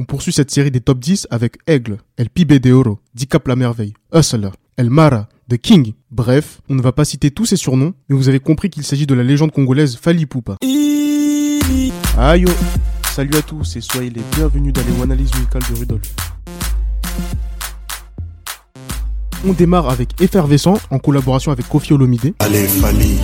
On poursuit cette série des top 10 avec Aigle, El Pibe de Oro, Dicap la Merveille, Hustler, El Mara, The King. Bref, on ne va pas citer tous ces surnoms, mais vous avez compris qu'il s'agit de la légende congolaise Fali Poupa. Aïe oh. Salut à tous et soyez les bienvenus dans les analyses musicales de Rudolf. On démarre avec Effervescent en collaboration avec Kofi Olomide. Allez, Fali,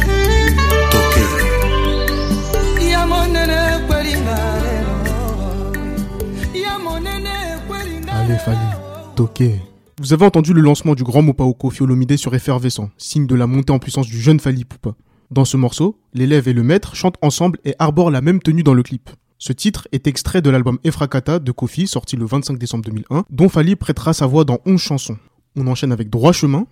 Vous avez entendu le lancement du grand Mopao Kofi Olomide sur Effervescent, signe de la montée en puissance du jeune Fali Poupa. Dans ce morceau, l'élève et le maître chantent ensemble et arborent la même tenue dans le clip. Ce titre est extrait de l'album Efrakata de Kofi, sorti le 25 décembre 2001, dont Fali prêtera sa voix dans 11 chansons. On enchaîne avec Droit Chemin,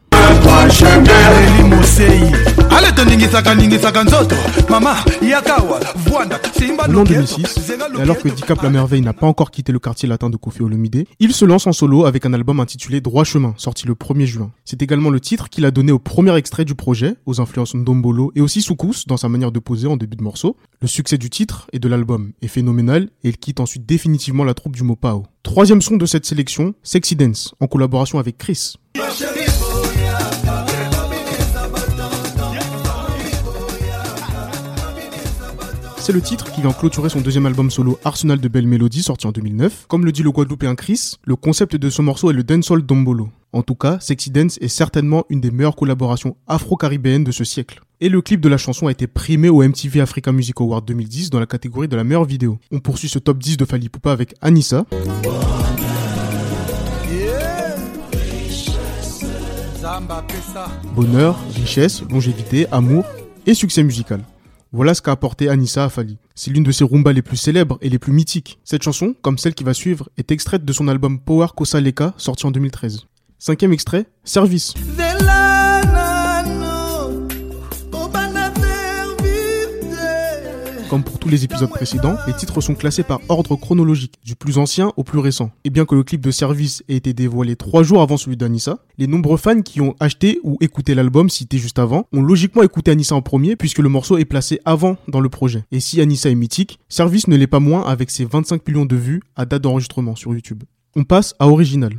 En l'an 2006, et alors que Dicap la Merveille n'a pas encore quitté le quartier latin de Kofi Olomide, il se lance en solo avec un album intitulé Droit Chemin, sorti le 1er juin. C'est également le titre qu'il a donné au premier extrait du projet, aux influences Ndombolo et aussi Soukous dans sa manière de poser en début de morceau. Le succès du titre et de l'album est phénoménal et il quitte ensuite définitivement la troupe du Mopao. Troisième son de cette sélection, Sexy Dance, en collaboration avec Chris. C'est le titre qui vient clôturer son deuxième album solo Arsenal de belles mélodies sorti en 2009. Comme le dit le Guadeloupéen Chris, le concept de ce morceau est le dancehall dombolo. En tout cas, Sexy Dance est certainement une des meilleures collaborations afro-caribéennes de ce siècle. Et le clip de la chanson a été primé au MTV Africa Music Award 2010 dans la catégorie de la meilleure vidéo. On poursuit ce top 10 de Fali Poupa avec Anissa. Bonheur, richesse, longévité, amour et succès musical. Voilà ce qu'a apporté Anissa à Fali. C'est l'une de ses rumbas les plus célèbres et les plus mythiques. Cette chanson, comme celle qui va suivre, est extraite de son album Power Kosa Leka, sorti en 2013. Cinquième extrait, Service. Comme pour tous les épisodes précédents, les titres sont classés par ordre chronologique, du plus ancien au plus récent. Et bien que le clip de Service ait été dévoilé trois jours avant celui d'Anissa, les nombreux fans qui ont acheté ou écouté l'album cité juste avant ont logiquement écouté Anissa en premier puisque le morceau est placé avant dans le projet. Et si Anissa est mythique, Service ne l'est pas moins avec ses 25 millions de vues à date d'enregistrement sur YouTube. On passe à Original.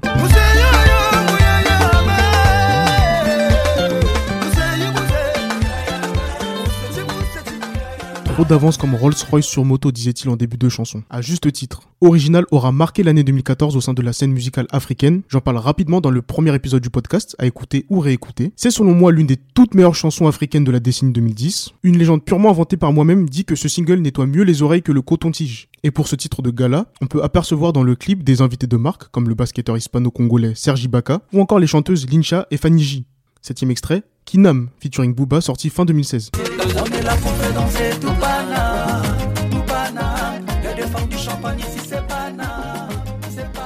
Trop d'avance comme Rolls-Royce sur moto, disait-il en début de chanson. À juste titre. Original aura marqué l'année 2014 au sein de la scène musicale africaine. J'en parle rapidement dans le premier épisode du podcast, à écouter ou réécouter. C'est selon moi l'une des toutes meilleures chansons africaines de la décennie 2010. Une légende purement inventée par moi-même dit que ce single nettoie mieux les oreilles que le coton-tige. Et pour ce titre de gala, on peut apercevoir dans le clip des invités de marque, comme le basketteur hispano-congolais Sergi Baka, ou encore les chanteuses Lincha et Fanny. Septième extrait, Kinam, featuring Booba, sorti fin 2016 la qu'on fait danser tout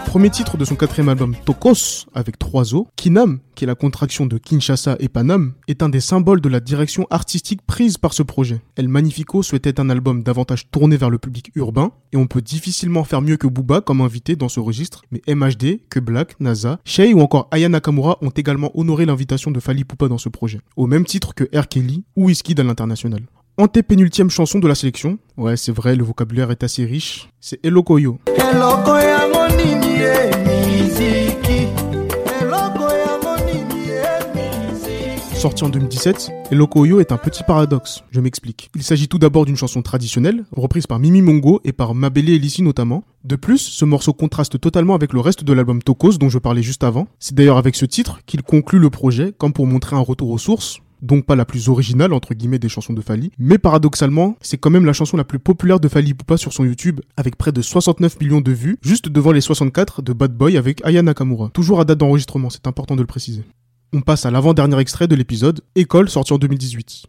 Premier titre de son quatrième album Tokos avec trois os, Kinam, qui est la contraction de Kinshasa et Panam, est un des symboles de la direction artistique prise par ce projet. El Magnifico souhaitait un album davantage tourné vers le public urbain, et on peut difficilement faire mieux que Booba comme invité dans ce registre, mais MHD, que Black, NASA, Shay ou encore Aya Nakamura ont également honoré l'invitation de Fali Poupa dans ce projet, au même titre que R. Kelly ou Whiskey à l'international. Antépénultième chanson de la sélection, ouais c'est vrai, le vocabulaire est assez riche, c'est Elokoyo. Sorti en 2017, Elokoyo est un petit paradoxe, je m'explique. Il s'agit tout d'abord d'une chanson traditionnelle, reprise par Mimi Mongo et par Mabele Elissi notamment. De plus, ce morceau contraste totalement avec le reste de l'album Tokos dont je parlais juste avant. C'est d'ailleurs avec ce titre qu'il conclut le projet, comme pour montrer un retour aux sources, donc pas la plus originale entre guillemets des chansons de Fali, mais paradoxalement, c'est quand même la chanson la plus populaire de Fali Poupa sur son YouTube avec près de 69 millions de vues, juste devant les 64 de Bad Boy avec Aya Nakamura. Toujours à date d'enregistrement, c'est important de le préciser. On passe à l'avant-dernier extrait de l'épisode, École, sorti en 2018.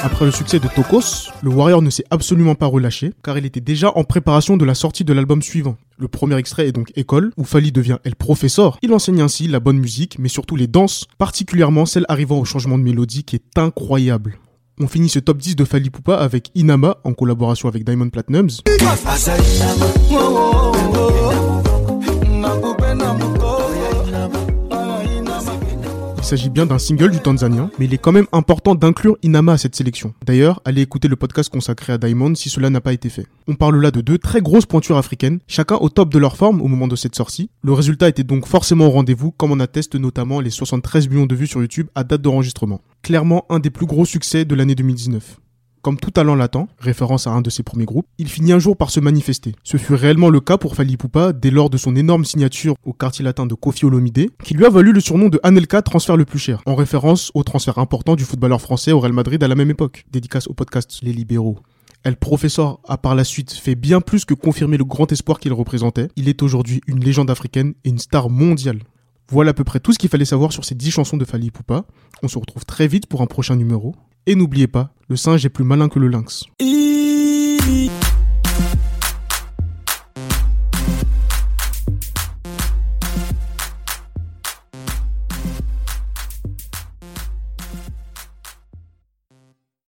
Après le succès de Tokos, le Warrior ne s'est absolument pas relâché, car il était déjà en préparation de la sortie de l'album suivant. Le premier extrait est donc École, où Fali devient El Professor. Il enseigne ainsi la bonne musique, mais surtout les danses, particulièrement celle arrivant au changement de mélodie qui est incroyable. On finit ce top 10 de Fali Poupa avec Inama en collaboration avec Diamond Platnumz. Il s'agit bien d'un single du Tanzanien, mais il est quand même important d'inclure Inama à cette sélection. D'ailleurs, allez écouter le podcast consacré à Diamond si cela n'a pas été fait. On parle là de deux très grosses pointures africaines, chacun au top de leur forme au moment de cette sortie. Le résultat était donc forcément au rendez-vous, comme on atteste notamment les 73 millions de vues sur YouTube à date d'enregistrement. Clairement un des plus gros succès de l'année 2019. Comme tout talent latent, référence à un de ses premiers groupes, il finit un jour par se manifester. Ce fut réellement le cas pour Fali Poupa dès lors de son énorme signature au quartier latin de Kofi Olomide, qui lui a valu le surnom de Anelka transfert le plus cher, en référence au transfert important du footballeur français au Real Madrid à la même époque. Dédicace au podcast Les Libéraux. El Professor a par la suite fait bien plus que confirmer le grand espoir qu'il représentait. Il est aujourd'hui une légende africaine et une star mondiale. Voilà à peu près tout ce qu'il fallait savoir sur ces 10 chansons de Fali Poupa. On se retrouve très vite pour un prochain numéro. Et n'oubliez pas, le singe est plus malin que le lynx.